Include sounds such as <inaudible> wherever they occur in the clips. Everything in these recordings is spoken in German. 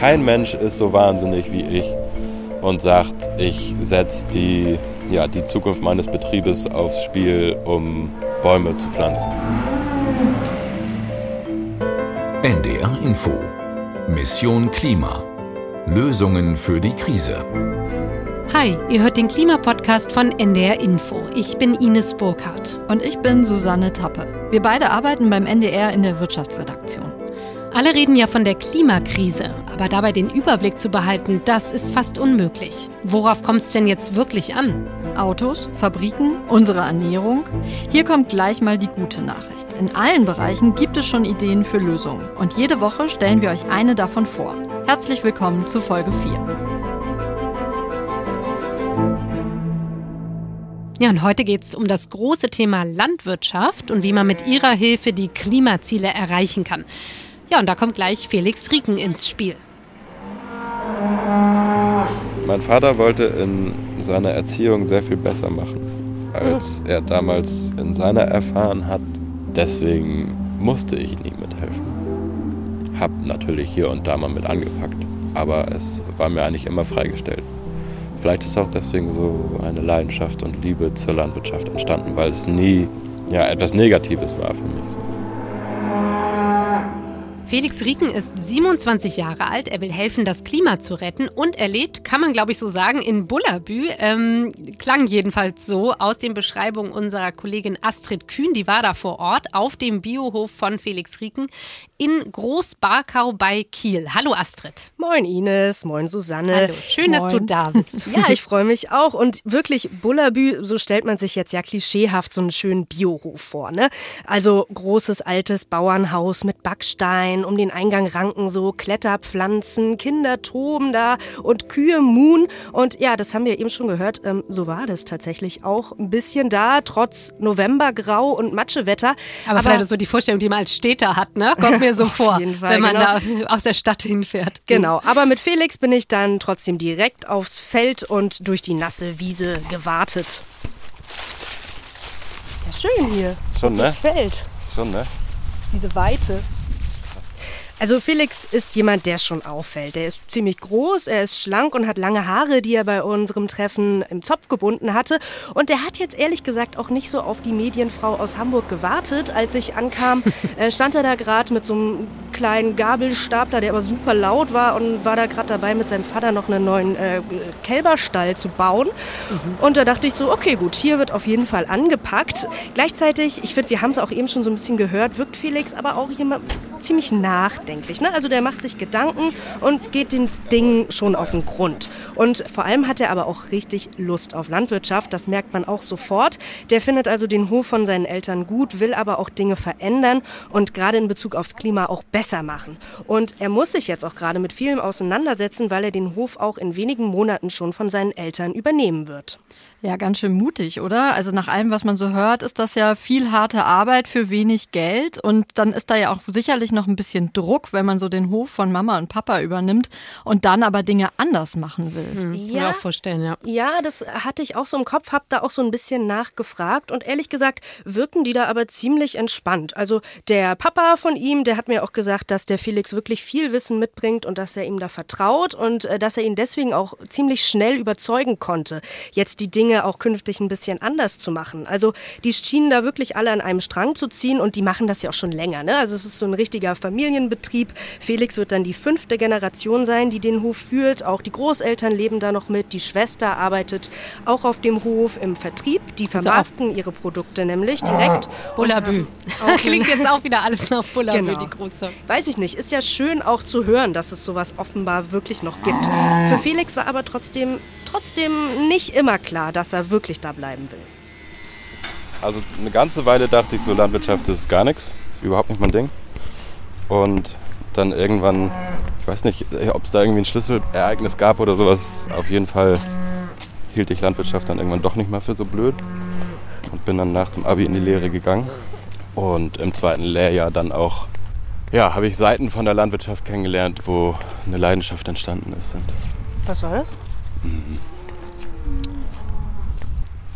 kein Mensch ist so wahnsinnig wie ich und sagt, ich setze die, ja, die Zukunft meines Betriebes aufs Spiel, um Bäume zu pflanzen. NDR Info Mission Klima Lösungen für die Krise. Hi, ihr hört den Klimapodcast von NDR Info. Ich bin Ines Burkhardt. Und ich bin Susanne Tappe. Wir beide arbeiten beim NDR in der Wirtschaftsredaktion. Alle reden ja von der Klimakrise, aber dabei den Überblick zu behalten, das ist fast unmöglich. Worauf kommt es denn jetzt wirklich an? Autos, Fabriken, unsere Ernährung? Hier kommt gleich mal die gute Nachricht. In allen Bereichen gibt es schon Ideen für Lösungen und jede Woche stellen wir euch eine davon vor. Herzlich willkommen zu Folge 4. Ja, und heute geht es um das große Thema Landwirtschaft und wie man mit ihrer Hilfe die Klimaziele erreichen kann. Ja, und da kommt gleich Felix Rieken ins Spiel. Mein Vater wollte in seiner Erziehung sehr viel besser machen, als er damals in seiner erfahren hat. Deswegen musste ich nie mithelfen. Hab natürlich hier und da mal mit angepackt, aber es war mir eigentlich immer freigestellt. Vielleicht ist auch deswegen so eine Leidenschaft und Liebe zur Landwirtschaft entstanden, weil es nie ja, etwas Negatives war für mich. Felix Rieken ist 27 Jahre alt. Er will helfen, das Klima zu retten und er lebt, kann man glaube ich so sagen, in Bullabü. Ähm, klang jedenfalls so aus den Beschreibungen unserer Kollegin Astrid Kühn. Die war da vor Ort auf dem Biohof von Felix Rieken in Großbarkau bei Kiel. Hallo Astrid. Moin Ines, moin Susanne. Hallo, schön, moin. dass du da bist. <laughs> ja, ich freue mich auch. Und wirklich, Bullabü, so stellt man sich jetzt ja klischeehaft so einen schönen Biohof vor. Ne? Also großes altes Bauernhaus mit Backstein um den Eingang ranken so Kletterpflanzen, Kinder toben da und Kühe muhen. Und ja, das haben wir eben schon gehört, ähm, so war das tatsächlich auch ein bisschen da, trotz Novembergrau und Matschewetter. Aber, Aber vielleicht so die Vorstellung, die man als Städter hat, ne? Kommt mir so vor, Fall, wenn man genau. da aus der Stadt hinfährt. Genau, aber mit Felix bin ich dann trotzdem direkt aufs Feld und durch die nasse Wiese gewartet. Ja, schön hier. Schon, das ne? Feld. Schon, ne? Diese Weite. Also Felix ist jemand, der schon auffällt. Der ist ziemlich groß, er ist schlank und hat lange Haare, die er bei unserem Treffen im Zopf gebunden hatte. Und der hat jetzt ehrlich gesagt auch nicht so auf die Medienfrau aus Hamburg gewartet. Als ich ankam, <laughs> äh, stand er da gerade mit so einem kleinen Gabelstapler, der aber super laut war und war da gerade dabei, mit seinem Vater noch einen neuen äh, Kälberstall zu bauen. Mhm. Und da dachte ich so, okay, gut, hier wird auf jeden Fall angepackt. Gleichzeitig, ich finde, wir haben es auch eben schon so ein bisschen gehört, wirkt Felix aber auch jemand ziemlich nachdenklich. Ne? Also der macht sich Gedanken und geht den Dingen schon auf den Grund. Und vor allem hat er aber auch richtig Lust auf Landwirtschaft. Das merkt man auch sofort. Der findet also den Hof von seinen Eltern gut, will aber auch Dinge verändern und gerade in Bezug aufs Klima auch besser machen. Und er muss sich jetzt auch gerade mit vielem auseinandersetzen, weil er den Hof auch in wenigen Monaten schon von seinen Eltern übernehmen wird. Ja, ganz schön mutig, oder? Also nach allem, was man so hört, ist das ja viel harte Arbeit für wenig Geld. Und dann ist da ja auch sicherlich noch ein bisschen Druck, wenn man so den Hof von Mama und Papa übernimmt und dann aber Dinge anders machen will. Hm, ja, mir auch vorstellen, ja. Ja, das hatte ich auch so im Kopf, hab da auch so ein bisschen nachgefragt. Und ehrlich gesagt, wirken die da aber ziemlich entspannt. Also der Papa von ihm, der hat mir auch gesagt, dass der Felix wirklich viel Wissen mitbringt und dass er ihm da vertraut und äh, dass er ihn deswegen auch ziemlich schnell überzeugen konnte, jetzt die Dinge Dinge auch künftig ein bisschen anders zu machen. Also die schienen da wirklich alle an einem Strang zu ziehen und die machen das ja auch schon länger. Ne? Also es ist so ein richtiger Familienbetrieb. Felix wird dann die fünfte Generation sein, die den Hof führt. Auch die Großeltern leben da noch mit. Die Schwester arbeitet auch auf dem Hof im Vertrieb. Die vermarkten also ihre Produkte nämlich direkt. Bullabü. <laughs> Klingt jetzt auch wieder alles nach Bullabü, genau. die große. Weiß ich nicht. Ist ja schön auch zu hören, dass es sowas offenbar wirklich noch gibt. Für Felix war aber trotzdem trotzdem nicht immer klar, dass er wirklich da bleiben will. Also eine ganze Weile dachte ich so, Landwirtschaft ist gar nichts, ist überhaupt nicht mein Ding. Und dann irgendwann, ich weiß nicht, ob es da irgendwie ein Schlüsselereignis gab oder sowas, auf jeden Fall hielt ich Landwirtschaft dann irgendwann doch nicht mehr für so blöd und bin dann nach dem Abi in die Lehre gegangen. Und im zweiten Lehrjahr dann auch, ja, habe ich Seiten von der Landwirtschaft kennengelernt, wo eine Leidenschaft entstanden ist. Was war das? Mhm.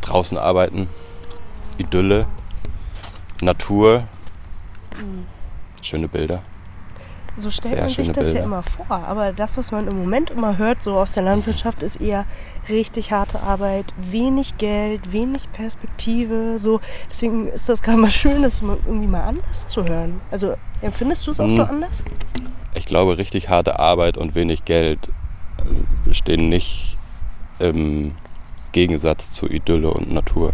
Draußen arbeiten, Idylle, Natur, mhm. schöne Bilder. So stellt man sich das Bilder. ja immer vor. Aber das, was man im Moment immer hört, so aus der Landwirtschaft, ist eher richtig harte Arbeit, wenig Geld, wenig Perspektive. So. Deswegen ist das gerade mal schön, das irgendwie mal anders zu hören. Also empfindest du es auch hm. so anders? Ich glaube, richtig harte Arbeit und wenig Geld stehen nicht im Gegensatz zu Idylle und Natur.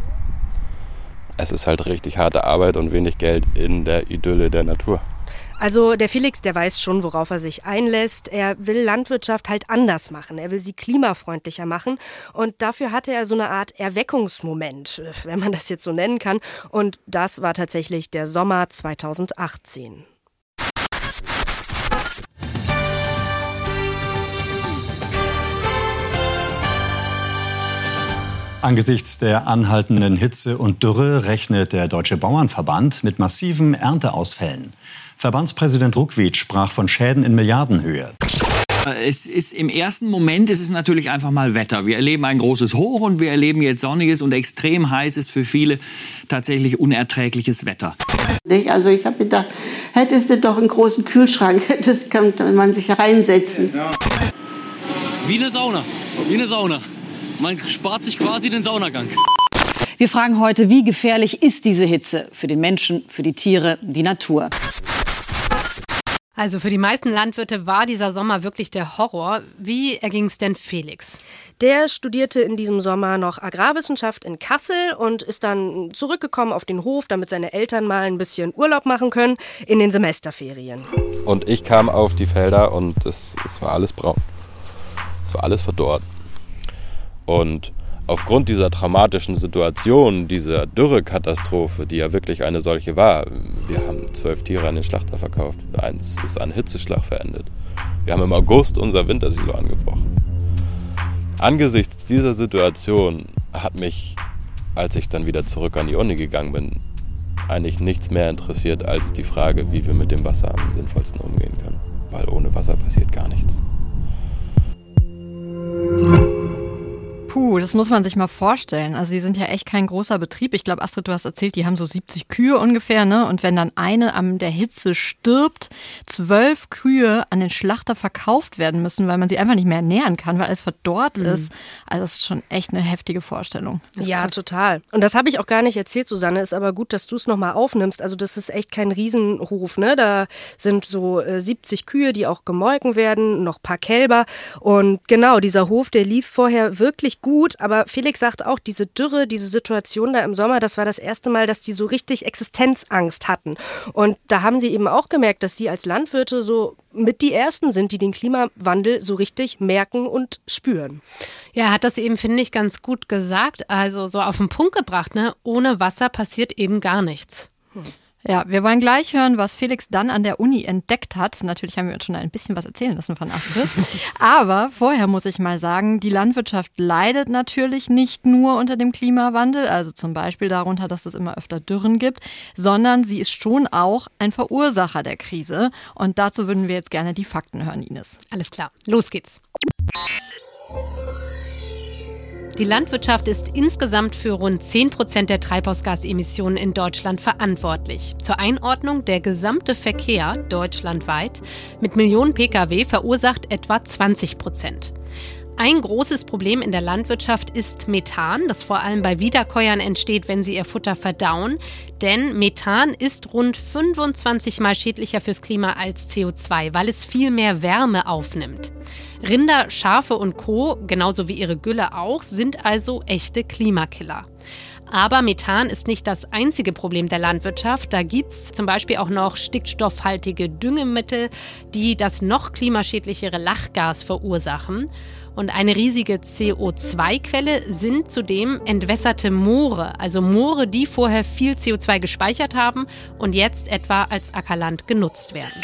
Es ist halt richtig harte Arbeit und wenig Geld in der Idylle der Natur. Also der Felix, der weiß schon, worauf er sich einlässt. Er will Landwirtschaft halt anders machen. Er will sie klimafreundlicher machen. Und dafür hatte er so eine Art Erweckungsmoment, wenn man das jetzt so nennen kann. Und das war tatsächlich der Sommer 2018. Angesichts der anhaltenden Hitze und Dürre rechnet der Deutsche Bauernverband mit massiven Ernteausfällen. Verbandspräsident Ruckwitsch sprach von Schäden in Milliardenhöhe. Es ist im ersten Moment ist es natürlich einfach mal Wetter. Wir erleben ein großes Hoch und wir erleben jetzt sonniges und extrem heiß ist für viele tatsächlich unerträgliches Wetter. Also ich habe gedacht, hättest du doch einen großen Kühlschrank, <laughs> hättest kann man sich reinsetzen. Wie eine Sauna, wie eine Sauna. Man spart sich quasi den Saunagang. Wir fragen heute, wie gefährlich ist diese Hitze für den Menschen, für die Tiere, die Natur? Also für die meisten Landwirte war dieser Sommer wirklich der Horror. Wie erging es denn Felix? Der studierte in diesem Sommer noch Agrarwissenschaft in Kassel und ist dann zurückgekommen auf den Hof, damit seine Eltern mal ein bisschen Urlaub machen können in den Semesterferien. Und ich kam auf die Felder und es, es war alles braun. Es war alles verdorrt. Und aufgrund dieser dramatischen Situation, dieser Dürrekatastrophe, die ja wirklich eine solche war, wir haben zwölf Tiere an den Schlachter verkauft, eins ist an Hitzeschlag verendet. Wir haben im August unser Wintersilo angebrochen. Angesichts dieser Situation hat mich, als ich dann wieder zurück an die Uni gegangen bin, eigentlich nichts mehr interessiert als die Frage, wie wir mit dem Wasser am sinnvollsten umgehen können. Weil ohne Wasser passiert gar nichts. Puh, das muss man sich mal vorstellen. Also die sind ja echt kein großer Betrieb. Ich glaube, Astrid, du hast erzählt, die haben so 70 Kühe ungefähr, ne? Und wenn dann eine an der Hitze stirbt, zwölf Kühe an den Schlachter verkauft werden müssen, weil man sie einfach nicht mehr ernähren kann, weil alles verdorrt mhm. ist. Also das ist schon echt eine heftige Vorstellung. Ja, total. Und das habe ich auch gar nicht erzählt, Susanne. Ist aber gut, dass du es nochmal aufnimmst. Also das ist echt kein Riesenhof, ne? Da sind so äh, 70 Kühe, die auch gemolken werden, noch paar Kälber. Und genau, dieser Hof, der lief vorher wirklich gut, aber Felix sagt auch, diese Dürre, diese Situation da im Sommer, das war das erste Mal, dass die so richtig Existenzangst hatten. Und da haben sie eben auch gemerkt, dass sie als Landwirte so mit die Ersten sind, die den Klimawandel so richtig merken und spüren. Ja, er hat das eben, finde ich, ganz gut gesagt. Also so auf den Punkt gebracht, ne? Ohne Wasser passiert eben gar nichts. Hm. Ja, wir wollen gleich hören, was Felix dann an der Uni entdeckt hat. Natürlich haben wir uns schon ein bisschen was erzählen lassen von Astrid. <laughs> Aber vorher muss ich mal sagen, die Landwirtschaft leidet natürlich nicht nur unter dem Klimawandel, also zum Beispiel darunter, dass es immer öfter Dürren gibt, sondern sie ist schon auch ein Verursacher der Krise. Und dazu würden wir jetzt gerne die Fakten hören, Ines. Alles klar, los geht's. Die Landwirtschaft ist insgesamt für rund 10 Prozent der Treibhausgasemissionen in Deutschland verantwortlich. Zur Einordnung, der gesamte Verkehr deutschlandweit mit Millionen Pkw verursacht etwa 20 Prozent. Ein großes Problem in der Landwirtschaft ist Methan, das vor allem bei Wiederkäuern entsteht, wenn sie ihr Futter verdauen. Denn Methan ist rund 25 mal schädlicher fürs Klima als CO2, weil es viel mehr Wärme aufnimmt. Rinder, Schafe und Co., genauso wie ihre Gülle auch, sind also echte Klimakiller. Aber Methan ist nicht das einzige Problem der Landwirtschaft. Da gibt es zum Beispiel auch noch stickstoffhaltige Düngemittel, die das noch klimaschädlichere Lachgas verursachen. Und eine riesige CO2-Quelle sind zudem entwässerte Moore, also Moore, die vorher viel CO2 gespeichert haben und jetzt etwa als Ackerland genutzt werden.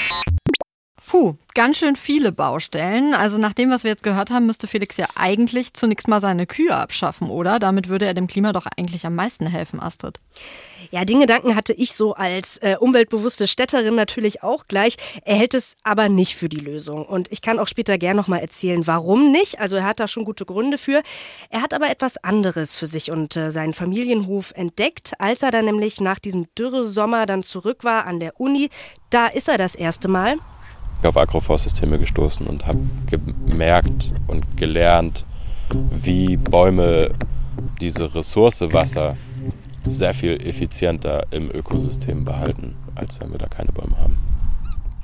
Puh, ganz schön viele Baustellen. Also nach dem, was wir jetzt gehört haben, müsste Felix ja eigentlich zunächst mal seine Kühe abschaffen, oder? Damit würde er dem Klima doch eigentlich am meisten helfen, Astrid. Ja, den Gedanken hatte ich so als äh, umweltbewusste Städterin natürlich auch gleich. Er hält es aber nicht für die Lösung. Und ich kann auch später gerne nochmal erzählen, warum nicht. Also er hat da schon gute Gründe für. Er hat aber etwas anderes für sich und äh, seinen Familienhof entdeckt, als er dann nämlich nach diesem Dürresommer dann zurück war an der Uni. Da ist er das erste Mal auf Agroforstsysteme gestoßen und habe gemerkt und gelernt, wie Bäume diese Ressource Wasser sehr viel effizienter im Ökosystem behalten, als wenn wir da keine Bäume haben.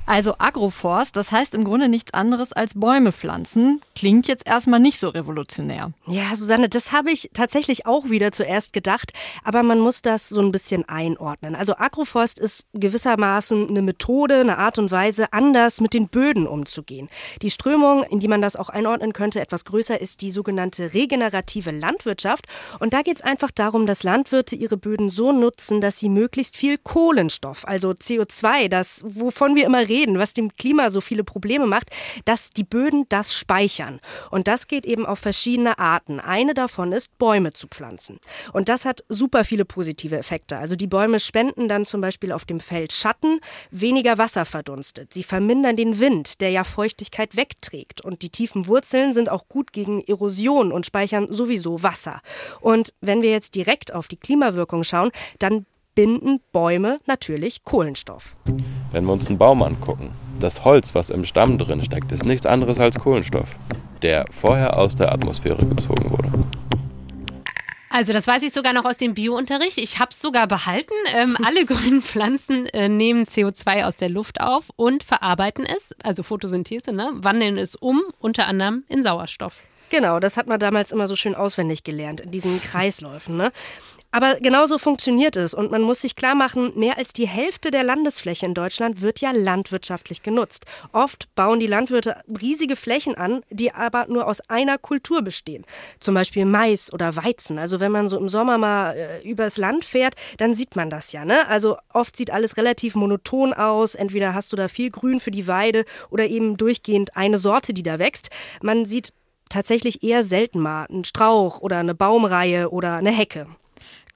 Also Agroforst, das heißt im Grunde nichts anderes als Bäume pflanzen. Klingt jetzt erstmal nicht so revolutionär. Ja, Susanne, das habe ich tatsächlich auch wieder zuerst gedacht, aber man muss das so ein bisschen einordnen. Also Agroforst ist gewissermaßen eine Methode, eine Art und Weise, anders mit den Böden umzugehen. Die Strömung, in die man das auch einordnen könnte, etwas größer, ist die sogenannte regenerative Landwirtschaft. Und da geht es einfach darum, dass Landwirte ihre Böden so nutzen, dass sie möglichst viel Kohlenstoff, also CO2, das, wovon wir immer reden, reden, was dem Klima so viele Probleme macht, dass die Böden das speichern. Und das geht eben auf verschiedene Arten. Eine davon ist, Bäume zu pflanzen. Und das hat super viele positive Effekte. Also die Bäume spenden dann zum Beispiel auf dem Feld Schatten, weniger Wasser verdunstet. Sie vermindern den Wind, der ja Feuchtigkeit wegträgt. Und die tiefen Wurzeln sind auch gut gegen Erosion und speichern sowieso Wasser. Und wenn wir jetzt direkt auf die Klimawirkung schauen, dann binden Bäume natürlich Kohlenstoff. Wenn wir uns einen Baum angucken, das Holz, was im Stamm drin steckt, ist nichts anderes als Kohlenstoff, der vorher aus der Atmosphäre gezogen wurde. Also das weiß ich sogar noch aus dem Biounterricht. Ich habe es sogar behalten. Ähm, <laughs> alle grünen Pflanzen äh, nehmen CO2 aus der Luft auf und verarbeiten es, also Photosynthese, ne? wandeln es um, unter anderem in Sauerstoff. Genau, das hat man damals immer so schön auswendig gelernt, in diesen Kreisläufen. Ne? Aber genauso funktioniert es und man muss sich klar machen, mehr als die Hälfte der Landesfläche in Deutschland wird ja landwirtschaftlich genutzt. Oft bauen die Landwirte riesige Flächen an, die aber nur aus einer Kultur bestehen. Zum Beispiel Mais oder Weizen. Also wenn man so im Sommer mal äh, übers Land fährt, dann sieht man das ja. Ne? Also oft sieht alles relativ monoton aus. Entweder hast du da viel Grün für die Weide oder eben durchgehend eine Sorte, die da wächst. Man sieht tatsächlich eher selten mal einen Strauch oder eine Baumreihe oder eine Hecke.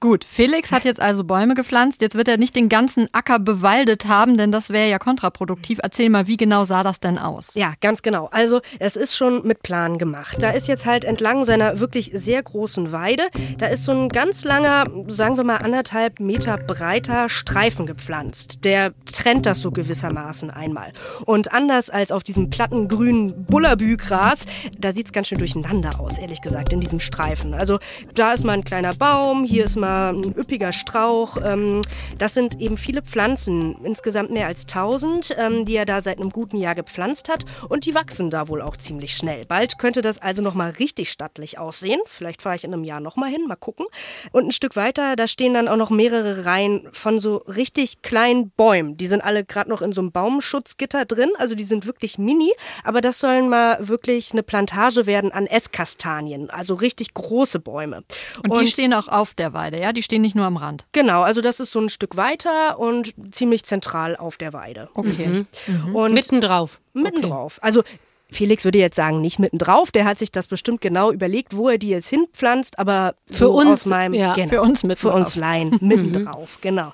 Gut, Felix hat jetzt also Bäume gepflanzt. Jetzt wird er nicht den ganzen Acker bewaldet haben, denn das wäre ja kontraproduktiv. Erzähl mal, wie genau sah das denn aus? Ja, ganz genau. Also, es ist schon mit Plan gemacht. Da ist jetzt halt entlang seiner wirklich sehr großen Weide, da ist so ein ganz langer, sagen wir mal anderthalb Meter breiter Streifen gepflanzt. Der trennt das so gewissermaßen einmal. Und anders als auf diesem platten grünen Bullabü-Gras, da sieht es ganz schön durcheinander aus, ehrlich gesagt, in diesem Streifen. Also, da ist mal ein kleiner Baum, hier ist mal ein üppiger Strauch. Ähm, das sind eben viele Pflanzen, insgesamt mehr als 1000, ähm, die er da seit einem guten Jahr gepflanzt hat. Und die wachsen da wohl auch ziemlich schnell. Bald könnte das also nochmal richtig stattlich aussehen. Vielleicht fahre ich in einem Jahr nochmal hin, mal gucken. Und ein Stück weiter, da stehen dann auch noch mehrere Reihen von so richtig kleinen Bäumen. Die sind alle gerade noch in so einem Baumschutzgitter drin. Also die sind wirklich mini. Aber das sollen mal wirklich eine Plantage werden an Esskastanien. Also richtig große Bäume. Und, und die stehen auch auf der Weide ja? Die stehen nicht nur am Rand. Genau, also das ist so ein Stück weiter und ziemlich zentral auf der Weide. Okay. Mhm. Und mittendrauf. Mittendrauf. Okay. Also Felix würde jetzt sagen, nicht mittendrauf. Der hat sich das bestimmt genau überlegt, wo er die jetzt hinpflanzt, aber für so uns, aus meinem, ja, genau, für uns mit für uns Laien mittendrauf, genau.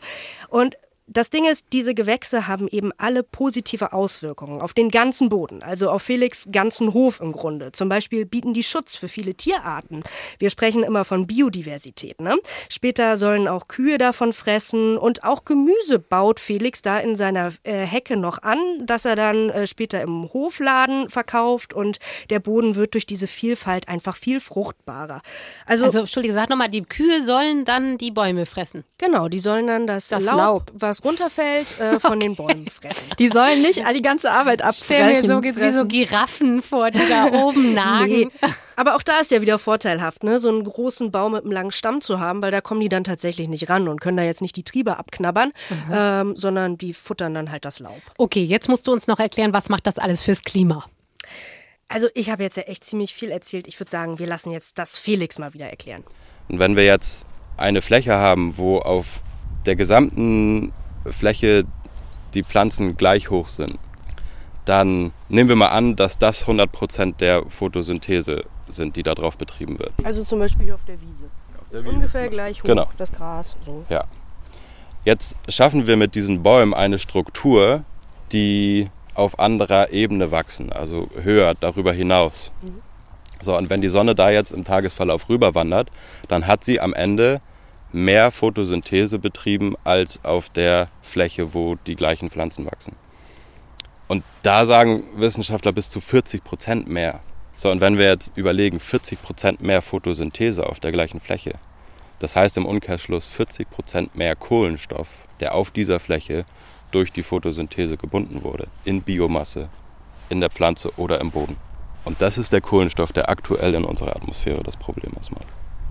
Und das Ding ist, diese Gewächse haben eben alle positive Auswirkungen auf den ganzen Boden, also auf Felix ganzen Hof im Grunde. Zum Beispiel bieten die Schutz für viele Tierarten. Wir sprechen immer von Biodiversität. Ne? Später sollen auch Kühe davon fressen und auch Gemüse baut Felix da in seiner äh, Hecke noch an, dass er dann äh, später im Hofladen verkauft und der Boden wird durch diese Vielfalt einfach viel fruchtbarer. Also, also Entschuldige, sag nochmal, die Kühe sollen dann die Bäume fressen? Genau, die sollen dann das, das Laub, Laub, was was runterfällt, äh, von okay. den Bäumen fressen. Die sollen nicht all die ganze Arbeit abfressen. Stell mir so wie so Giraffen vor, die da oben <laughs> nagen. Nee. Aber auch da ist ja wieder vorteilhaft, ne? so einen großen Baum mit einem langen Stamm zu haben, weil da kommen die dann tatsächlich nicht ran und können da jetzt nicht die Triebe abknabbern, mhm. ähm, sondern die futtern dann halt das Laub. Okay, jetzt musst du uns noch erklären, was macht das alles fürs Klima? Also ich habe jetzt ja echt ziemlich viel erzählt. Ich würde sagen, wir lassen jetzt das Felix mal wieder erklären. Und wenn wir jetzt eine Fläche haben, wo auf der gesamten Fläche die Pflanzen gleich hoch sind, dann nehmen wir mal an, dass das 100% der Photosynthese sind, die darauf betrieben wird. Also zum Beispiel hier auf der Wiese. Auf der ist Wiese ungefähr gleich hoch, genau. das Gras. So. Ja. Jetzt schaffen wir mit diesen Bäumen eine Struktur, die auf anderer Ebene wachsen, also höher darüber hinaus. Mhm. So, und wenn die Sonne da jetzt im Tagesverlauf rüberwandert, dann hat sie am Ende mehr Photosynthese betrieben als auf der Fläche, wo die gleichen Pflanzen wachsen. Und da sagen Wissenschaftler bis zu 40 Prozent mehr. So, und wenn wir jetzt überlegen, 40 Prozent mehr Photosynthese auf der gleichen Fläche, das heißt im Umkehrschluss 40 Prozent mehr Kohlenstoff, der auf dieser Fläche durch die Photosynthese gebunden wurde, in Biomasse, in der Pflanze oder im Boden. Und das ist der Kohlenstoff, der aktuell in unserer Atmosphäre das Problem ist.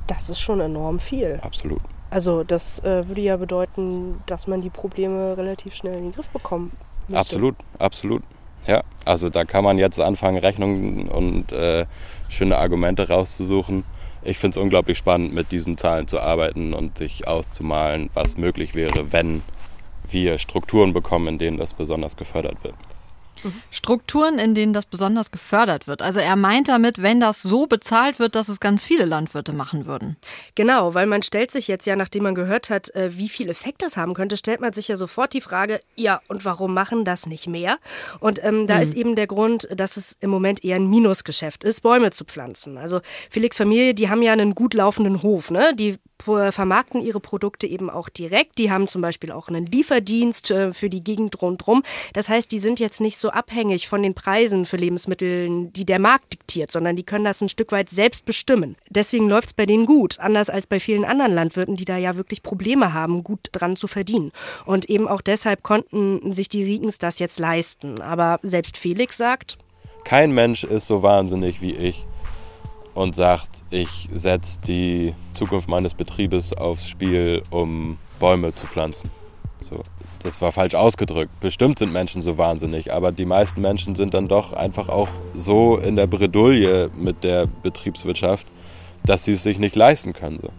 Das ist schon enorm viel. Absolut. Also das äh, würde ja bedeuten, dass man die Probleme relativ schnell in den Griff bekommen müsste. Absolut, absolut. Ja, also da kann man jetzt anfangen, Rechnungen und äh, schöne Argumente rauszusuchen. Ich finde es unglaublich spannend, mit diesen Zahlen zu arbeiten und sich auszumalen, was möglich wäre, wenn wir Strukturen bekommen, in denen das besonders gefördert wird. Strukturen, in denen das besonders gefördert wird. Also er meint damit, wenn das so bezahlt wird, dass es ganz viele Landwirte machen würden. Genau, weil man stellt sich jetzt ja, nachdem man gehört hat, äh, wie viel Effekt das haben könnte, stellt man sich ja sofort die Frage, ja, und warum machen das nicht mehr? Und ähm, da mhm. ist eben der Grund, dass es im Moment eher ein Minusgeschäft ist, Bäume zu pflanzen. Also Felix Familie, die haben ja einen gut laufenden Hof, ne? Die vermarkten ihre Produkte eben auch direkt. Die haben zum Beispiel auch einen Lieferdienst äh, für die Gegend rundherum. Das heißt, die sind jetzt nicht so abhängig von den Preisen für Lebensmittel, die der Markt diktiert, sondern die können das ein Stück weit selbst bestimmen. Deswegen läuft es bei denen gut, anders als bei vielen anderen Landwirten, die da ja wirklich Probleme haben, gut dran zu verdienen. Und eben auch deshalb konnten sich die Riegens das jetzt leisten. Aber selbst Felix sagt, kein Mensch ist so wahnsinnig wie ich und sagt, ich setze die Zukunft meines Betriebes aufs Spiel, um Bäume zu pflanzen. So, das war falsch ausgedrückt. Bestimmt sind Menschen so wahnsinnig, aber die meisten Menschen sind dann doch einfach auch so in der Bredouille mit der Betriebswirtschaft, dass sie es sich nicht leisten können. So.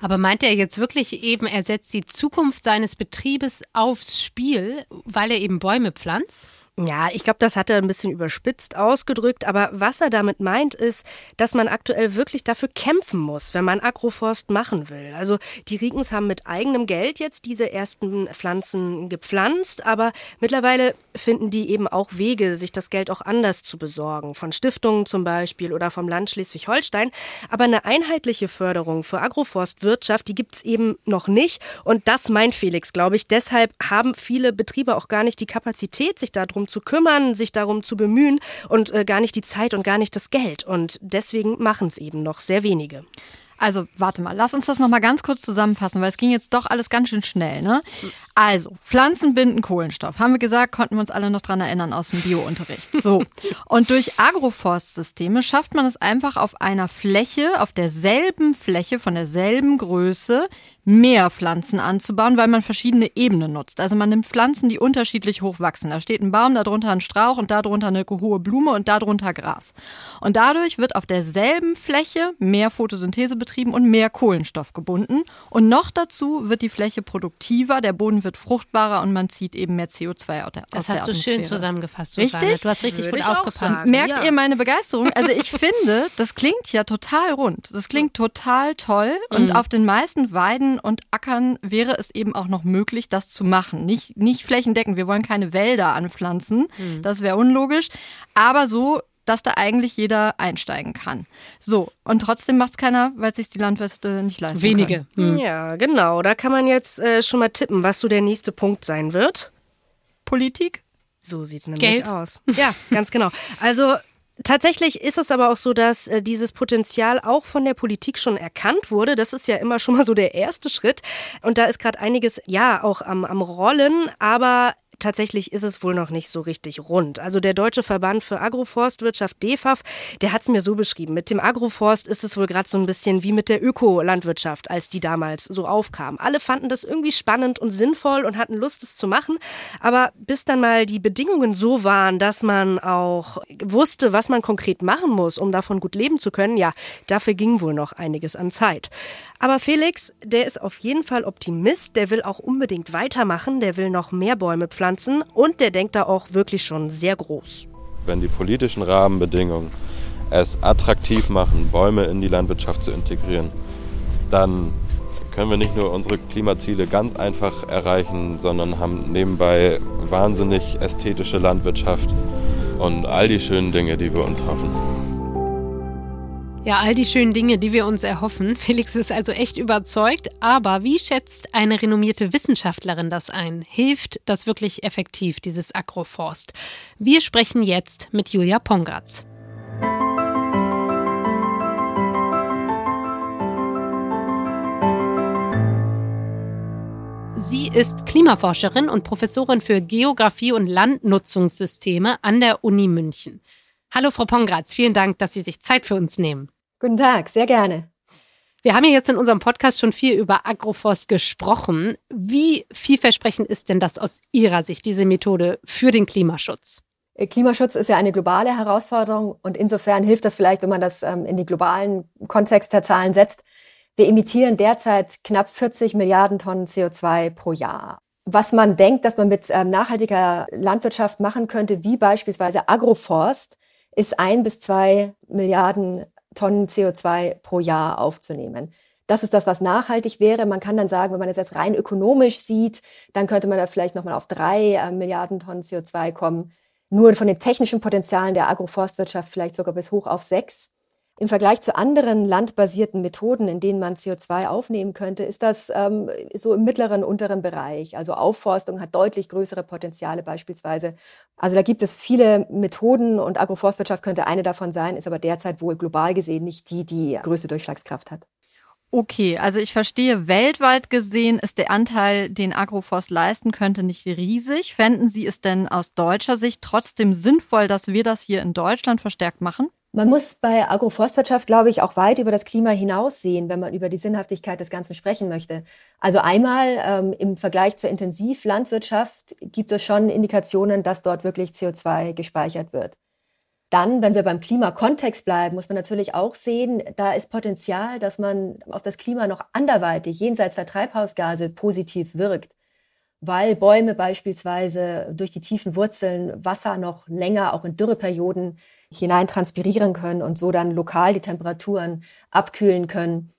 Aber meint er jetzt wirklich eben, er setzt die Zukunft seines Betriebes aufs Spiel, weil er eben Bäume pflanzt? Ja, ich glaube, das hat er ein bisschen überspitzt ausgedrückt, aber was er damit meint, ist, dass man aktuell wirklich dafür kämpfen muss, wenn man Agroforst machen will. Also die Riegens haben mit eigenem Geld jetzt diese ersten Pflanzen gepflanzt, aber mittlerweile finden die eben auch Wege, sich das Geld auch anders zu besorgen, von Stiftungen zum Beispiel oder vom Land Schleswig-Holstein. Aber eine einheitliche Förderung für Agroforstwirtschaft, die gibt's eben noch nicht. Und das meint Felix, glaube ich. Deshalb haben viele Betriebe auch gar nicht die Kapazität, sich darum zu kümmern, sich darum zu bemühen und äh, gar nicht die Zeit und gar nicht das Geld. Und deswegen machen es eben noch sehr wenige. Also, warte mal, lass uns das nochmal ganz kurz zusammenfassen, weil es ging jetzt doch alles ganz schön schnell, ne? Also, Pflanzen binden Kohlenstoff. Haben wir gesagt, konnten wir uns alle noch dran erinnern aus dem Biounterricht. So. <laughs> Und durch Agroforstsysteme schafft man es einfach auf einer Fläche, auf derselben Fläche, von derselben Größe, mehr Pflanzen anzubauen, weil man verschiedene Ebenen nutzt. Also man nimmt Pflanzen, die unterschiedlich hoch wachsen. Da steht ein Baum, darunter ein Strauch und darunter eine hohe Blume und darunter Gras. Und dadurch wird auf derselben Fläche mehr Photosynthese betrieben und mehr Kohlenstoff gebunden. Und noch dazu wird die Fläche produktiver, der Boden wird fruchtbarer und man zieht eben mehr CO2 aus der, das aus der hast du schön zusammengefasst. Susanne. Richtig? Du hast richtig Würde gut aufgepasst. Merkt ja. ihr meine Begeisterung? Also ich <laughs> finde, das klingt ja total rund. Das klingt total toll. Und Mhm. auf den meisten Weiden und Ackern wäre es eben auch noch möglich, das zu machen. Nicht, nicht flächendeckend. Wir wollen keine Wälder anpflanzen. Mhm. Das wäre unlogisch. Aber so, dass da eigentlich jeder einsteigen kann. So. Und trotzdem macht es keiner, weil sich die Landwirte nicht leisten können. Wenige. Hm. Ja, genau. Da kann man jetzt äh, schon mal tippen, was so der nächste Punkt sein wird. Politik? So sieht's nämlich Geld. aus. Ja, ganz genau. Also Tatsächlich ist es aber auch so, dass äh, dieses Potenzial auch von der Politik schon erkannt wurde. Das ist ja immer schon mal so der erste Schritt. Und da ist gerade einiges, ja, auch am, am Rollen, aber tatsächlich ist es wohl noch nicht so richtig rund. Also der Deutsche Verband für Agroforstwirtschaft DEFAF, der hat es mir so beschrieben. Mit dem Agroforst ist es wohl gerade so ein bisschen wie mit der Ökolandwirtschaft, als die damals so aufkam. Alle fanden das irgendwie spannend und sinnvoll und hatten Lust, es zu machen. Aber bis dann mal die Bedingungen so waren, dass man auch wusste, was man konkret machen muss, um davon gut leben zu können, ja, dafür ging wohl noch einiges an Zeit. Aber Felix, der ist auf jeden Fall Optimist, der will auch unbedingt weitermachen, der will noch mehr Bäume pflanzen und der denkt da auch wirklich schon sehr groß. Wenn die politischen Rahmenbedingungen es attraktiv machen, Bäume in die Landwirtschaft zu integrieren, dann können wir nicht nur unsere Klimaziele ganz einfach erreichen, sondern haben nebenbei wahnsinnig ästhetische Landwirtschaft und all die schönen Dinge, die wir uns hoffen. Ja, all die schönen Dinge, die wir uns erhoffen. <laughs> Felix ist also echt überzeugt. Aber wie schätzt eine renommierte Wissenschaftlerin das ein? Hilft das wirklich effektiv, dieses Agroforst? Wir sprechen jetzt mit Julia Pongratz. Sie ist Klimaforscherin und Professorin für Geographie und Landnutzungssysteme an der Uni München. Hallo, Frau Pongratz, vielen Dank, dass Sie sich Zeit für uns nehmen. Guten Tag, sehr gerne. Wir haben ja jetzt in unserem Podcast schon viel über Agroforst gesprochen. Wie vielversprechend ist denn das aus Ihrer Sicht, diese Methode für den Klimaschutz? Äh, Klimaschutz ist ja eine globale Herausforderung und insofern hilft das vielleicht, wenn man das ähm, in den globalen Kontext der Zahlen setzt. Wir emittieren derzeit knapp 40 Milliarden Tonnen CO2 pro Jahr. Was man denkt, dass man mit ähm, nachhaltiger Landwirtschaft machen könnte, wie beispielsweise Agroforst, ist ein bis zwei Milliarden Tonnen CO2 pro Jahr aufzunehmen. Das ist das, was nachhaltig wäre. Man kann dann sagen, wenn man es jetzt rein ökonomisch sieht, dann könnte man da vielleicht nochmal auf drei äh, Milliarden Tonnen CO2 kommen. Nur von den technischen Potenzialen der Agroforstwirtschaft vielleicht sogar bis hoch auf sechs. Im Vergleich zu anderen landbasierten Methoden, in denen man CO2 aufnehmen könnte, ist das ähm, so im mittleren, unteren Bereich. Also Aufforstung hat deutlich größere Potenziale beispielsweise. Also da gibt es viele Methoden und Agroforstwirtschaft könnte eine davon sein, ist aber derzeit wohl global gesehen nicht die, die größte Durchschlagskraft hat. Okay, also ich verstehe, weltweit gesehen ist der Anteil, den Agroforst leisten könnte, nicht riesig. Fänden Sie es denn aus deutscher Sicht trotzdem sinnvoll, dass wir das hier in Deutschland verstärkt machen? Man muss bei Agroforstwirtschaft, glaube ich, auch weit über das Klima hinaussehen, wenn man über die Sinnhaftigkeit des Ganzen sprechen möchte. Also einmal ähm, im Vergleich zur Intensivlandwirtschaft gibt es schon Indikationen, dass dort wirklich CO2 gespeichert wird. Dann, wenn wir beim Klimakontext bleiben, muss man natürlich auch sehen, da ist Potenzial, dass man auf das Klima noch anderweitig, jenseits der Treibhausgase, positiv wirkt. Weil Bäume beispielsweise durch die tiefen Wurzeln Wasser noch länger, auch in Dürreperioden, hineintranspirieren können und so dann lokal die Temperaturen abkühlen können.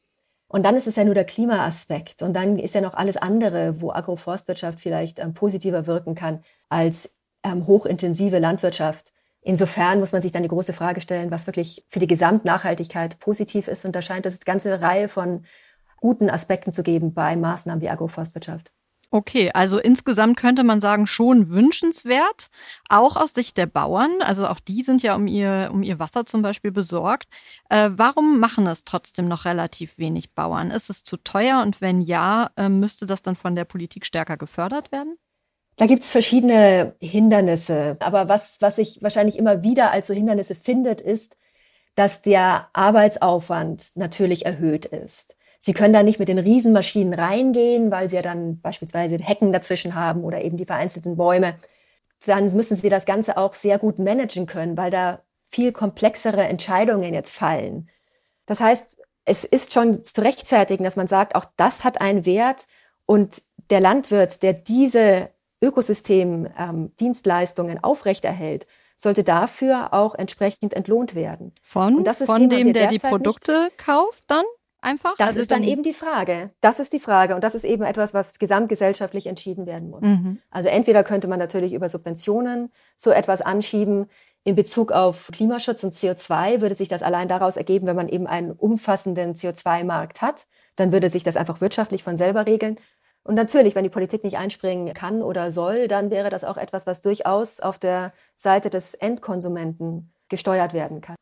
Und dann ist es ja nur der Klimaaspekt. Und dann ist ja noch alles andere, wo Agroforstwirtschaft vielleicht ähm, positiver wirken kann als ähm, hochintensive Landwirtschaft. Insofern muss man sich dann die große Frage stellen, was wirklich für die Gesamtnachhaltigkeit positiv ist. Und da scheint es eine ganze Reihe von guten Aspekten zu geben bei Maßnahmen wie Agroforstwirtschaft. Okay, also insgesamt könnte man sagen, schon wünschenswert, auch aus Sicht der Bauern. Also auch die sind ja um ihr, um ihr Wasser zum Beispiel besorgt. Äh, warum machen es trotzdem noch relativ wenig Bauern? Ist es zu teuer und wenn ja, äh, müsste das dann von der Politik stärker gefördert werden? Da gibt's verschiedene Hindernisse. Aber was, was sich wahrscheinlich immer wieder als so Hindernisse findet, ist, dass der Arbeitsaufwand natürlich erhöht ist. Sie können da nicht mit den Riesenmaschinen reingehen, weil sie ja dann beispielsweise Hecken dazwischen haben oder eben die vereinzelten Bäume. Dann müssen sie das Ganze auch sehr gut managen können, weil da viel komplexere Entscheidungen jetzt fallen. Das heißt, es ist schon zu rechtfertigen, dass man sagt, auch das hat einen Wert und der Landwirt, der diese Ökosystem-Dienstleistungen ähm, aufrechterhält, sollte dafür auch entsprechend entlohnt werden. Von, von dem, der die Produkte kauft dann? Einfach? Das also ist dann, dann eben die Frage. Das ist die Frage. Und das ist eben etwas, was gesamtgesellschaftlich entschieden werden muss. Mhm. Also entweder könnte man natürlich über Subventionen so etwas anschieben. In Bezug auf Klimaschutz und CO2 würde sich das allein daraus ergeben, wenn man eben einen umfassenden CO2-Markt hat. Dann würde sich das einfach wirtschaftlich von selber regeln. Und natürlich, wenn die Politik nicht einspringen kann oder soll, dann wäre das auch etwas, was durchaus auf der Seite des Endkonsumenten gesteuert werden kann.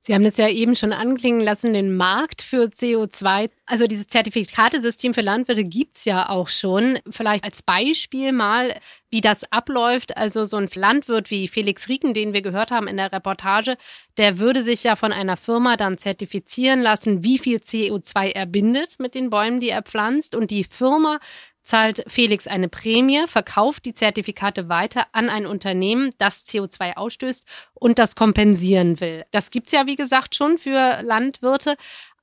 Sie haben es ja eben schon anklingen lassen, den Markt für CO2. Also dieses Zertifikatesystem für Landwirte gibt es ja auch schon. Vielleicht als Beispiel mal, wie das abläuft. Also so ein Landwirt wie Felix Rieken, den wir gehört haben in der Reportage, der würde sich ja von einer Firma dann zertifizieren lassen, wie viel CO2 er bindet mit den Bäumen, die er pflanzt. Und die Firma zahlt Felix eine Prämie, verkauft die Zertifikate weiter an ein Unternehmen, das CO2 ausstößt und das kompensieren will. Das gibt es ja, wie gesagt, schon für Landwirte.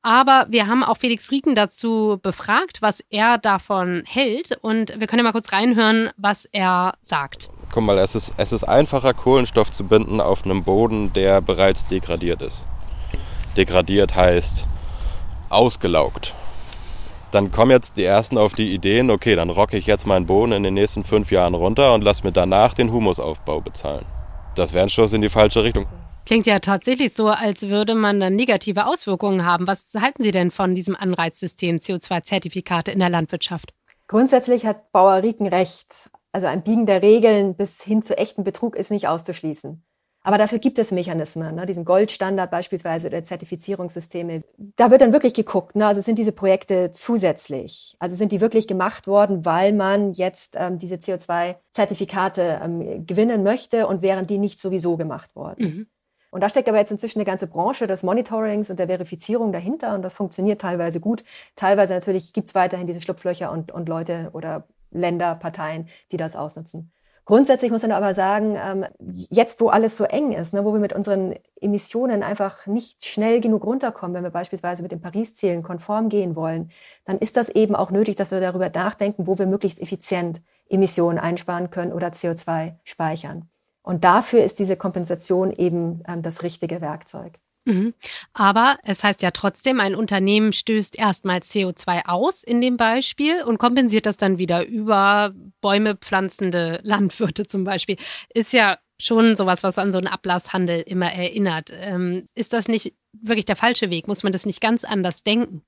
Aber wir haben auch Felix Rieken dazu befragt, was er davon hält. Und wir können ja mal kurz reinhören, was er sagt. Guck mal, es ist, es ist einfacher, Kohlenstoff zu binden auf einem Boden, der bereits degradiert ist. Degradiert heißt ausgelaugt dann kommen jetzt die ersten auf die Ideen, okay, dann rocke ich jetzt meinen Boden in den nächsten fünf Jahren runter und lass mir danach den Humusaufbau bezahlen. Das wäre ein Schuss in die falsche Richtung. Klingt ja tatsächlich so, als würde man dann negative Auswirkungen haben. Was halten Sie denn von diesem Anreizsystem CO2-Zertifikate in der Landwirtschaft? Grundsätzlich hat Bauer Rieken recht. Also ein Biegen der Regeln bis hin zu echten Betrug ist nicht auszuschließen. Aber dafür gibt es Mechanismen, ne? diesen Goldstandard beispielsweise oder Zertifizierungssysteme. Da wird dann wirklich geguckt, ne? also sind diese Projekte zusätzlich? Also sind die wirklich gemacht worden, weil man jetzt ähm, diese CO2-Zertifikate ähm, gewinnen möchte und wären die nicht sowieso gemacht worden? Mhm. Und da steckt aber jetzt inzwischen eine ganze Branche des Monitorings und der Verifizierung dahinter und das funktioniert teilweise gut. Teilweise natürlich gibt es weiterhin diese Schlupflöcher und, und Leute oder Länder, Parteien, die das ausnutzen. Grundsätzlich muss man aber sagen, ähm, jetzt wo alles so eng ist, ne, wo wir mit unseren Emissionen einfach nicht schnell genug runterkommen, wenn wir beispielsweise mit den Paris-Zielen konform gehen wollen, dann ist das eben auch nötig, dass wir darüber nachdenken, wo wir möglichst effizient Emissionen einsparen können oder CO2 speichern. Und dafür ist diese Kompensation eben ähm, das richtige Werkzeug. Mhm. Aber es heißt ja trotzdem, ein Unternehmen stößt erstmal CO2 aus in dem Beispiel und kompensiert das dann wieder über Bäume pflanzende Landwirte zum Beispiel. Ist ja schon sowas, was an so einen Ablasshandel immer erinnert. Ähm, ist das nicht wirklich der falsche Weg? Muss man das nicht ganz anders denken?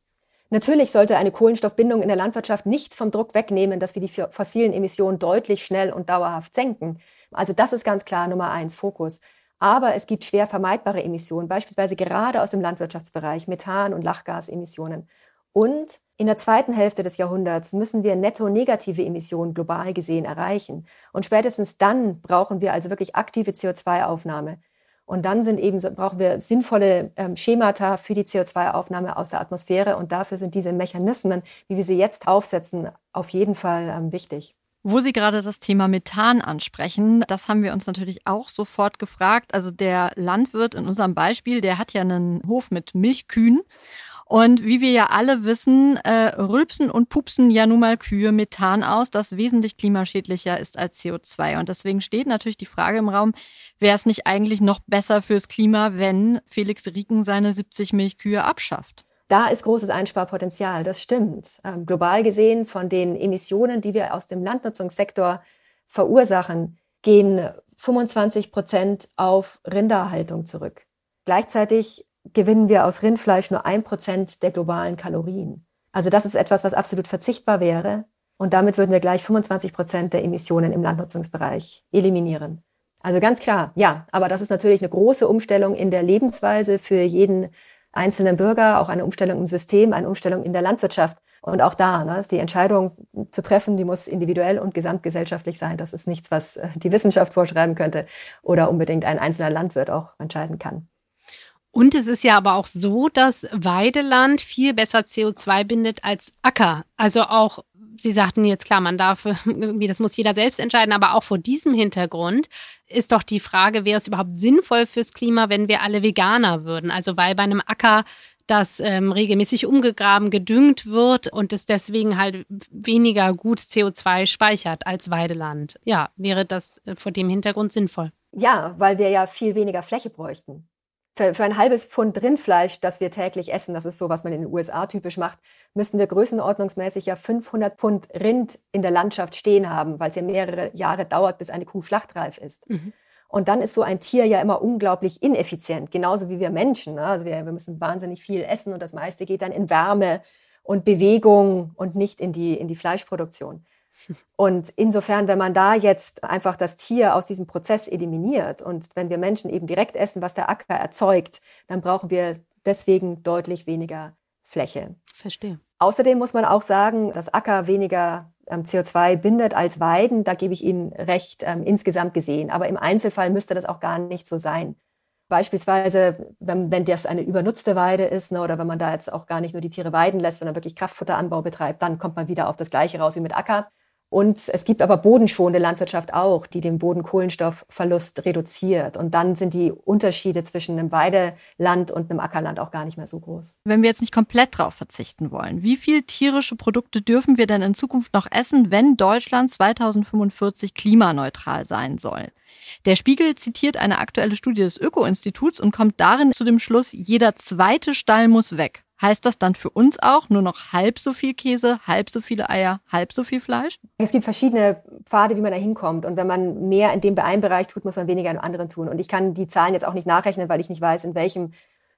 Natürlich sollte eine Kohlenstoffbindung in der Landwirtschaft nichts vom Druck wegnehmen, dass wir die fossilen Emissionen deutlich, schnell und dauerhaft senken. Also das ist ganz klar Nummer eins Fokus. Aber es gibt schwer vermeidbare Emissionen, beispielsweise gerade aus dem Landwirtschaftsbereich, Methan- und Lachgasemissionen. Und in der zweiten Hälfte des Jahrhunderts müssen wir netto negative Emissionen global gesehen erreichen. Und spätestens dann brauchen wir also wirklich aktive CO2-Aufnahme. Und dann sind eben, brauchen wir sinnvolle ähm, Schemata für die CO2-Aufnahme aus der Atmosphäre. Und dafür sind diese Mechanismen, wie wir sie jetzt aufsetzen, auf jeden Fall ähm, wichtig. Wo Sie gerade das Thema Methan ansprechen, das haben wir uns natürlich auch sofort gefragt. Also der Landwirt in unserem Beispiel, der hat ja einen Hof mit Milchkühen. Und wie wir ja alle wissen, äh, rülpsen und pupsen ja nun mal Kühe Methan aus, das wesentlich klimaschädlicher ist als CO2. Und deswegen steht natürlich die Frage im Raum, wäre es nicht eigentlich noch besser fürs Klima, wenn Felix Rieken seine 70 Milchkühe abschafft? Da ist großes Einsparpotenzial, das stimmt. Ähm, global gesehen von den Emissionen, die wir aus dem Landnutzungssektor verursachen, gehen 25 Prozent auf Rinderhaltung zurück. Gleichzeitig gewinnen wir aus Rindfleisch nur ein Prozent der globalen Kalorien. Also das ist etwas, was absolut verzichtbar wäre. Und damit würden wir gleich 25 Prozent der Emissionen im Landnutzungsbereich eliminieren. Also ganz klar, ja, aber das ist natürlich eine große Umstellung in der Lebensweise für jeden einzelnen Bürger, auch eine Umstellung im System, eine Umstellung in der Landwirtschaft. Und auch da ne, ist die Entscheidung zu treffen, die muss individuell und gesamtgesellschaftlich sein. Das ist nichts, was äh, die Wissenschaft vorschreiben könnte oder unbedingt ein einzelner Landwirt auch entscheiden kann. Und es ist ja aber auch so, dass Weideland viel besser CO2 bindet als Acker. Also auch Sie sagten jetzt klar, man darf <laughs> irgendwie, das muss jeder selbst entscheiden, aber auch vor diesem Hintergrund ist doch die Frage, wäre es überhaupt sinnvoll fürs Klima, wenn wir alle Veganer würden? Also weil bei einem Acker das ähm, regelmäßig umgegraben, gedüngt wird und es deswegen halt weniger gut CO2 speichert als Weideland. Ja, wäre das äh, vor dem Hintergrund sinnvoll? Ja, weil wir ja viel weniger Fläche bräuchten für, für ein halbes Pfund Rindfleisch, das wir täglich essen, das ist so, was man in den USA typisch macht, müssten wir größenordnungsmäßig ja 500 Pfund Rind in der Landschaft stehen haben, weil es ja mehrere Jahre dauert, bis eine Kuh schlachtreif ist. Mhm. Und dann ist so ein Tier ja immer unglaublich ineffizient, genauso wie wir Menschen. Ne? Also wir, wir müssen wahnsinnig viel essen und das meiste geht dann in Wärme und Bewegung und nicht in die, in die Fleischproduktion. Und insofern, wenn man da jetzt einfach das Tier aus diesem Prozess eliminiert und wenn wir Menschen eben direkt essen, was der Acker erzeugt, dann brauchen wir deswegen deutlich weniger Fläche. Verstehe. Außerdem muss man auch sagen, dass Acker weniger ähm, CO2 bindet als Weiden. Da gebe ich Ihnen recht ähm, insgesamt gesehen. Aber im Einzelfall müsste das auch gar nicht so sein. Beispielsweise, wenn, wenn das eine übernutzte Weide ist ne, oder wenn man da jetzt auch gar nicht nur die Tiere weiden lässt, sondern wirklich Kraftfutteranbau betreibt, dann kommt man wieder auf das Gleiche raus wie mit Acker. Und es gibt aber bodenschonende Landwirtschaft auch, die den Bodenkohlenstoffverlust reduziert. Und dann sind die Unterschiede zwischen einem Weideland und einem Ackerland auch gar nicht mehr so groß. Wenn wir jetzt nicht komplett darauf verzichten wollen, wie viel tierische Produkte dürfen wir denn in Zukunft noch essen, wenn Deutschland 2045 klimaneutral sein soll? Der Spiegel zitiert eine aktuelle Studie des Öko-Instituts und kommt darin zu dem Schluss, jeder zweite Stall muss weg. Heißt das dann für uns auch nur noch halb so viel Käse, halb so viele Eier, halb so viel Fleisch? Es gibt verschiedene Pfade, wie man da hinkommt. Und wenn man mehr in dem einen Bereich tut, muss man weniger einem anderen tun. Und ich kann die Zahlen jetzt auch nicht nachrechnen, weil ich nicht weiß, in welchem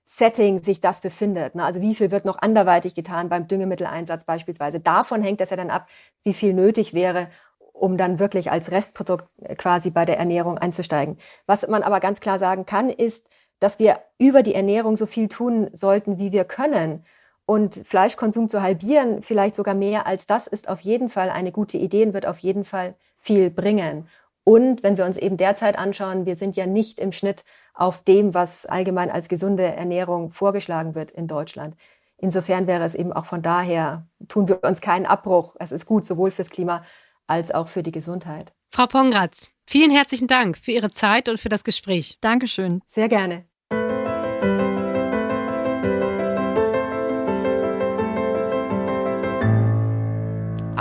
Setting sich das befindet. Ne? Also wie viel wird noch anderweitig getan beim Düngemitteleinsatz beispielsweise. Davon hängt das ja dann ab, wie viel nötig wäre, um dann wirklich als Restprodukt quasi bei der Ernährung einzusteigen. Was man aber ganz klar sagen kann, ist, dass wir über die Ernährung so viel tun sollten, wie wir können. Und Fleischkonsum zu halbieren, vielleicht sogar mehr als das, ist auf jeden Fall eine gute Idee und wird auf jeden Fall viel bringen. Und wenn wir uns eben derzeit anschauen, wir sind ja nicht im Schnitt auf dem, was allgemein als gesunde Ernährung vorgeschlagen wird in Deutschland. Insofern wäre es eben auch von daher, tun wir uns keinen Abbruch. Es ist gut, sowohl fürs Klima als auch für die Gesundheit. Frau Pongratz, vielen herzlichen Dank für Ihre Zeit und für das Gespräch. Dankeschön. Sehr gerne.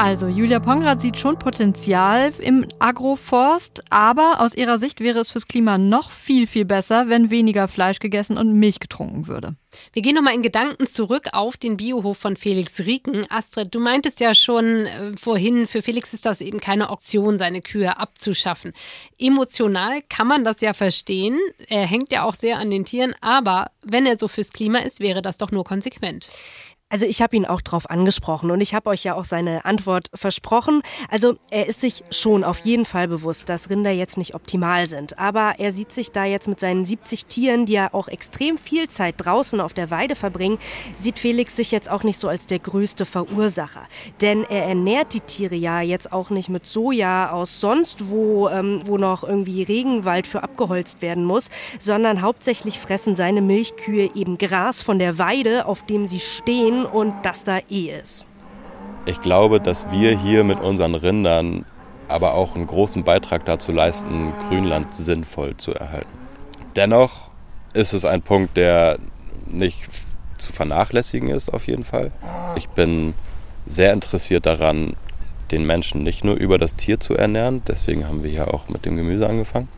Also, Julia Pongratz sieht schon Potenzial im Agroforst, aber aus ihrer Sicht wäre es fürs Klima noch viel, viel besser, wenn weniger Fleisch gegessen und Milch getrunken würde. Wir gehen nochmal in Gedanken zurück auf den Biohof von Felix Rieken. Astrid, du meintest ja schon äh, vorhin, für Felix ist das eben keine Option, seine Kühe abzuschaffen. Emotional kann man das ja verstehen. Er hängt ja auch sehr an den Tieren, aber wenn er so fürs Klima ist, wäre das doch nur konsequent. Also ich habe ihn auch drauf angesprochen und ich habe euch ja auch seine Antwort versprochen. Also er ist sich schon auf jeden Fall bewusst, dass Rinder jetzt nicht optimal sind. Aber er sieht sich da jetzt mit seinen 70 Tieren, die ja auch extrem viel Zeit draußen auf der Weide verbringen, sieht Felix sich jetzt auch nicht so als der größte Verursacher. Denn er ernährt die Tiere ja jetzt auch nicht mit Soja aus sonst wo, ähm, wo noch irgendwie Regenwald für abgeholzt werden muss, sondern hauptsächlich fressen seine Milchkühe eben Gras von der Weide, auf dem sie stehen und das da eh ist. Ich glaube, dass wir hier mit unseren Rindern aber auch einen großen Beitrag dazu leisten, Grünland sinnvoll zu erhalten. Dennoch ist es ein Punkt, der nicht zu vernachlässigen ist, auf jeden Fall. Ich bin sehr interessiert daran, den Menschen nicht nur über das Tier zu ernähren. Deswegen haben wir hier auch mit dem Gemüse angefangen.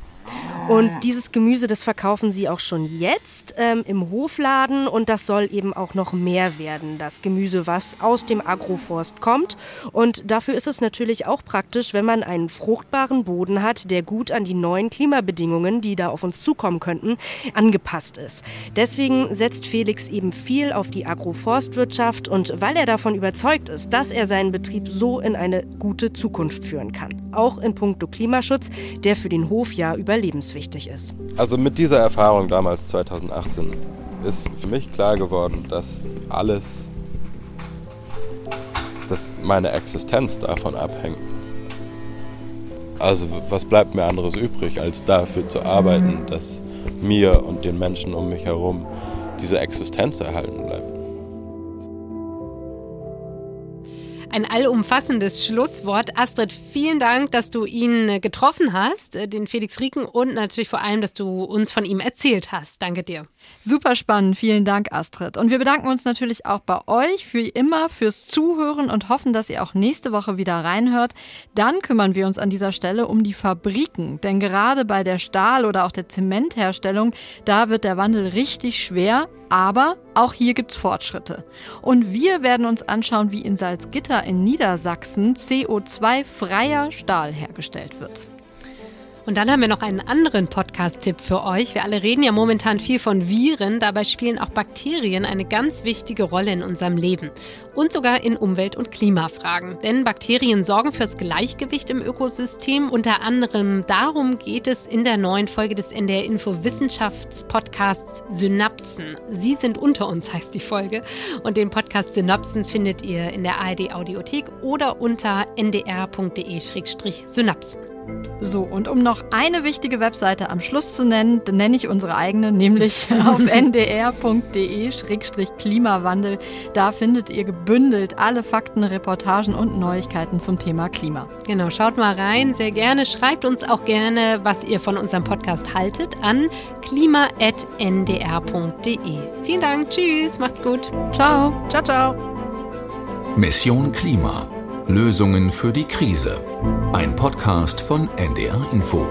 Und dieses Gemüse, das verkaufen sie auch schon jetzt ähm, im Hofladen und das soll eben auch noch mehr werden, das Gemüse, was aus dem Agroforst kommt. Und dafür ist es natürlich auch praktisch, wenn man einen fruchtbaren Boden hat, der gut an die neuen Klimabedingungen, die da auf uns zukommen könnten, angepasst ist. Deswegen setzt Felix eben viel auf die Agroforstwirtschaft und weil er davon überzeugt ist, dass er seinen Betrieb so in eine gute Zukunft führen kann. Auch in puncto Klimaschutz, der für den Hof ja wichtig ist. Also mit dieser Erfahrung damals 2018 ist für mich klar geworden, dass alles, dass meine Existenz davon abhängt. Also was bleibt mir anderes übrig, als dafür zu arbeiten, dass mir und den Menschen um mich herum diese Existenz erhalten bleibt. Ein allumfassendes Schlusswort. Astrid, vielen Dank, dass du ihn äh, getroffen hast, äh, den Felix Rieken, und natürlich vor allem, dass du uns von ihm erzählt hast. Danke dir. Super spannend. Vielen Dank, Astrid. Und wir bedanken uns natürlich auch bei euch für immer fürs Zuhören und hoffen, dass ihr auch nächste Woche wieder reinhört. Dann kümmern wir uns an dieser Stelle um die Fabriken. Denn gerade bei der Stahl- oder auch der Zementherstellung, da wird der Wandel richtig schwer. Aber auch hier gibt es Fortschritte. Und wir werden uns anschauen, wie in Salzgitter in Niedersachsen CO2-freier Stahl hergestellt wird. Und dann haben wir noch einen anderen Podcast-Tipp für euch. Wir alle reden ja momentan viel von Viren, dabei spielen auch Bakterien eine ganz wichtige Rolle in unserem Leben und sogar in Umwelt- und Klimafragen. Denn Bakterien sorgen fürs Gleichgewicht im Ökosystem. Unter anderem darum geht es in der neuen Folge des NDR Info Wissenschaftspodcasts Synapsen. Sie sind unter uns heißt die Folge und den Podcast Synapsen findet ihr in der ARD Audiothek oder unter ndr.de-synapsen. So, und um noch eine wichtige Webseite am Schluss zu nennen, nenne ich unsere eigene, nämlich <laughs> auf ndr.de-klimawandel. Da findet ihr gebündelt alle Fakten, Reportagen und Neuigkeiten zum Thema Klima. Genau, schaut mal rein, sehr gerne. Schreibt uns auch gerne, was ihr von unserem Podcast haltet, an klima.ndr.de. Vielen Dank, tschüss, macht's gut. Ciao. Ciao, ciao. Mission Klima. Lösungen für die Krise. Ein Podcast von NDR Info.